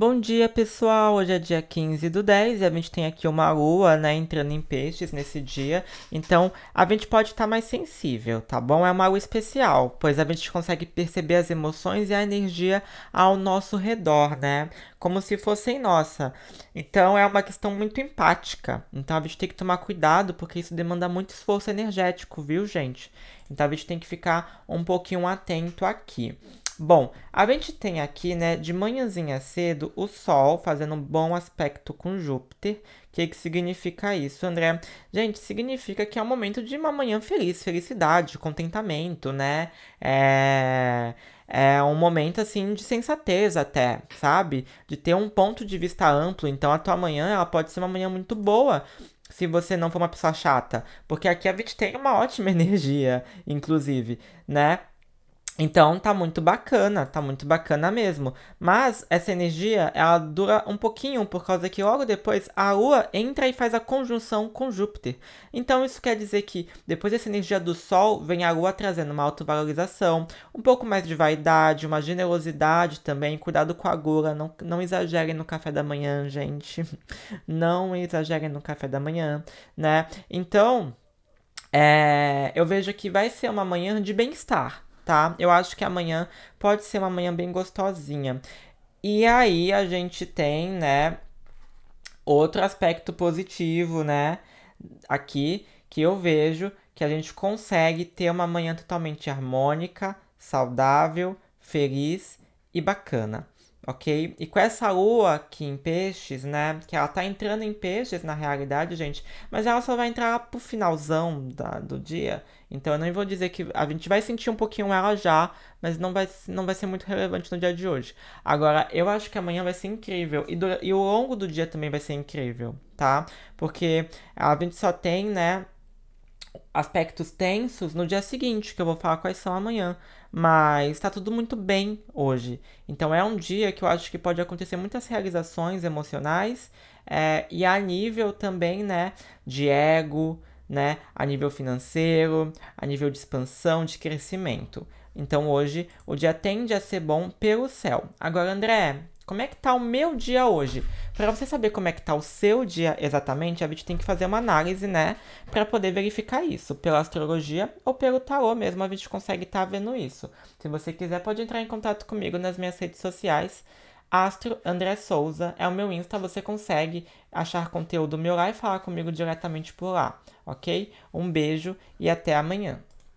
Bom dia, pessoal! Hoje é dia 15 do 10 e a gente tem aqui uma lua, né, entrando em peixes nesse dia. Então, a gente pode estar mais sensível, tá bom? É uma lua especial, pois a gente consegue perceber as emoções e a energia ao nosso redor, né? Como se fossem nossa. Então, é uma questão muito empática. Então, a gente tem que tomar cuidado, porque isso demanda muito esforço energético, viu, gente? Então, a gente tem que ficar um pouquinho atento aqui. Bom, a gente tem aqui, né, de manhãzinha cedo, o Sol fazendo um bom aspecto com Júpiter. O que, que significa isso, André? Gente, significa que é um momento de uma manhã feliz, felicidade, contentamento, né? É é um momento assim de sensatez até, sabe? De ter um ponto de vista amplo. Então a tua manhã ela pode ser uma manhã muito boa. Se você não for uma pessoa chata. Porque aqui a gente tem uma ótima energia, inclusive, né? Então tá muito bacana, tá muito bacana mesmo. Mas essa energia, ela dura um pouquinho por causa que logo depois a Lua entra e faz a conjunção com Júpiter. Então isso quer dizer que depois dessa energia do Sol, vem a Lua trazendo uma autovalorização, um pouco mais de vaidade, uma generosidade também, cuidado com a gula, não, não exagerem no café da manhã, gente. Não exagerem no café da manhã, né? Então, é, eu vejo que vai ser uma manhã de bem-estar tá? Eu acho que amanhã pode ser uma manhã bem gostosinha. E aí a gente tem, né, outro aspecto positivo, né, aqui que eu vejo que a gente consegue ter uma manhã totalmente harmônica, saudável, feliz e bacana ok? E com essa lua aqui em peixes, né? Que ela tá entrando em peixes na realidade, gente, mas ela só vai entrar pro finalzão da, do dia. Então eu não vou dizer que a gente vai sentir um pouquinho ela já, mas não vai, não vai ser muito relevante no dia de hoje. Agora, eu acho que amanhã vai ser incrível e, do, e o longo do dia também vai ser incrível, tá? Porque a gente só tem, né? Aspectos tensos no dia seguinte, que eu vou falar quais são amanhã. Mas está tudo muito bem hoje. Então é um dia que eu acho que pode acontecer muitas realizações emocionais é, e a nível também, né, de ego, né, a nível financeiro, a nível de expansão, de crescimento. Então hoje o dia tende a ser bom pelo céu. Agora, André, como é que tá o meu dia hoje? Para você saber como é que tá o seu dia exatamente, a gente tem que fazer uma análise, né, para poder verificar isso, pela astrologia ou pelo tarô mesmo, a gente consegue estar tá vendo isso. Se você quiser, pode entrar em contato comigo nas minhas redes sociais. Astro André Souza é o meu Insta, você consegue achar conteúdo meu lá e falar comigo diretamente por lá, ok? Um beijo e até amanhã.